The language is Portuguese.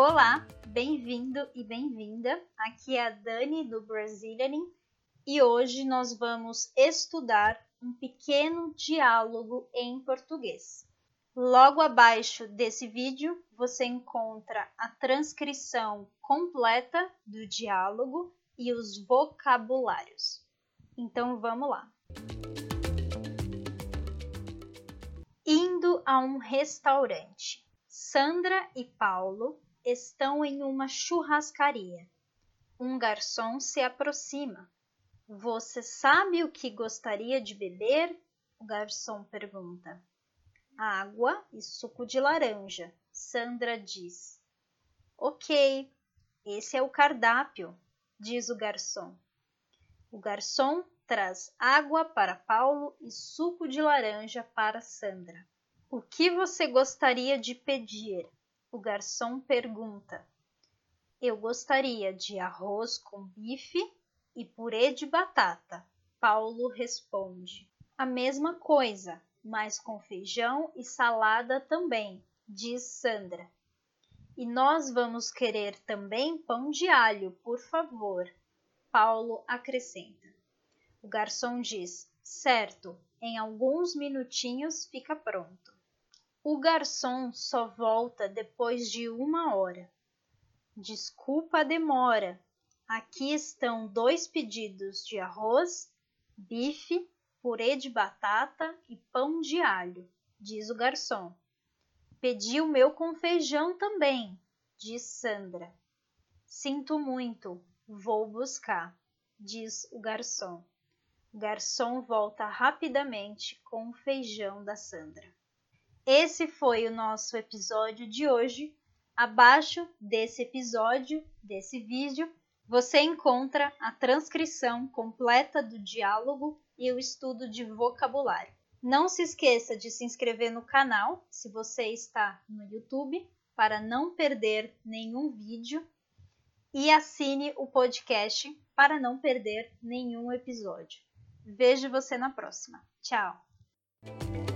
Olá, bem-vindo e bem-vinda. Aqui é a Dani do Brazilianing e hoje nós vamos estudar um pequeno diálogo em português. Logo abaixo desse vídeo você encontra a transcrição completa do diálogo e os vocabulários. Então vamos lá. Indo a um restaurante. Sandra e Paulo estão em uma churrascaria. Um garçom se aproxima. Você sabe o que gostaria de beber? O garçom pergunta. Água e suco de laranja, Sandra diz. Ok, esse é o cardápio, diz o garçom. O garçom traz água para Paulo e suco de laranja para Sandra. O que você gostaria de pedir? O garçom pergunta. Eu gostaria de arroz com bife e purê de batata. Paulo responde. A mesma coisa, mas com feijão e salada também, diz Sandra. E nós vamos querer também pão de alho, por favor. Paulo acrescenta. O garçom diz: Certo, em alguns minutinhos fica pronto. O garçom só volta depois de uma hora. Desculpa a demora. Aqui estão dois pedidos de arroz, bife, purê de batata e pão de alho, diz o garçom. Pedi o meu com feijão também, diz Sandra. Sinto muito, vou buscar, diz o garçom. Garçom volta rapidamente com o feijão da Sandra. Esse foi o nosso episódio de hoje. Abaixo desse episódio, desse vídeo, você encontra a transcrição completa do diálogo e o estudo de vocabulário. Não se esqueça de se inscrever no canal se você está no YouTube para não perder nenhum vídeo e assine o podcast para não perder nenhum episódio. Vejo você na próxima. Tchau!